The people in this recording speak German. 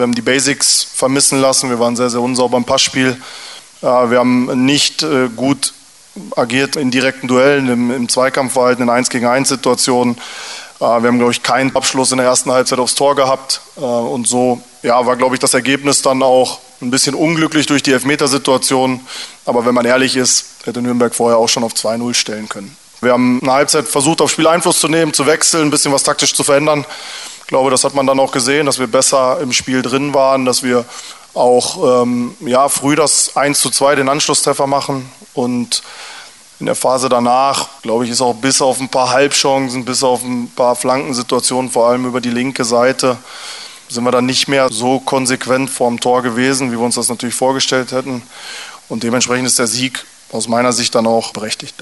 Wir haben die Basics vermissen lassen. Wir waren sehr, sehr unsauber im Passspiel. Äh, wir haben nicht äh, gut agiert in direkten Duellen, im, Zweikampfverhalten, in 1 gegen 1 Situationen. Äh, wir haben, glaube ich, keinen Abschluss in der ersten Halbzeit aufs Tor gehabt. Und so ja, war, glaube ich, das Ergebnis dann auch ein bisschen unglücklich durch die Elfmetersituation. Aber wenn man ehrlich ist, hätte Nürnberg vorher auch schon auf 2-0 stellen können. Wir haben eine Halbzeit versucht, aufs Spiel Einfluss zu nehmen, zu wechseln, ein bisschen was taktisch zu verändern. Ich glaube, das hat man dann auch gesehen, dass wir besser im Spiel drin waren, dass wir auch ähm, ja, früh das 1 zu 2 den Anschlusstreffer machen. Und in der Phase danach, glaube ich, ist auch bis auf ein paar Halbchancen, bis auf ein paar Flankensituationen, vor allem über die linke Seite, sind wir dann nicht mehr so konsequent vorm Tor gewesen, wie wir uns das natürlich vorgestellt hätten. Und dementsprechend ist der Sieg aus meiner Sicht dann auch berechtigt.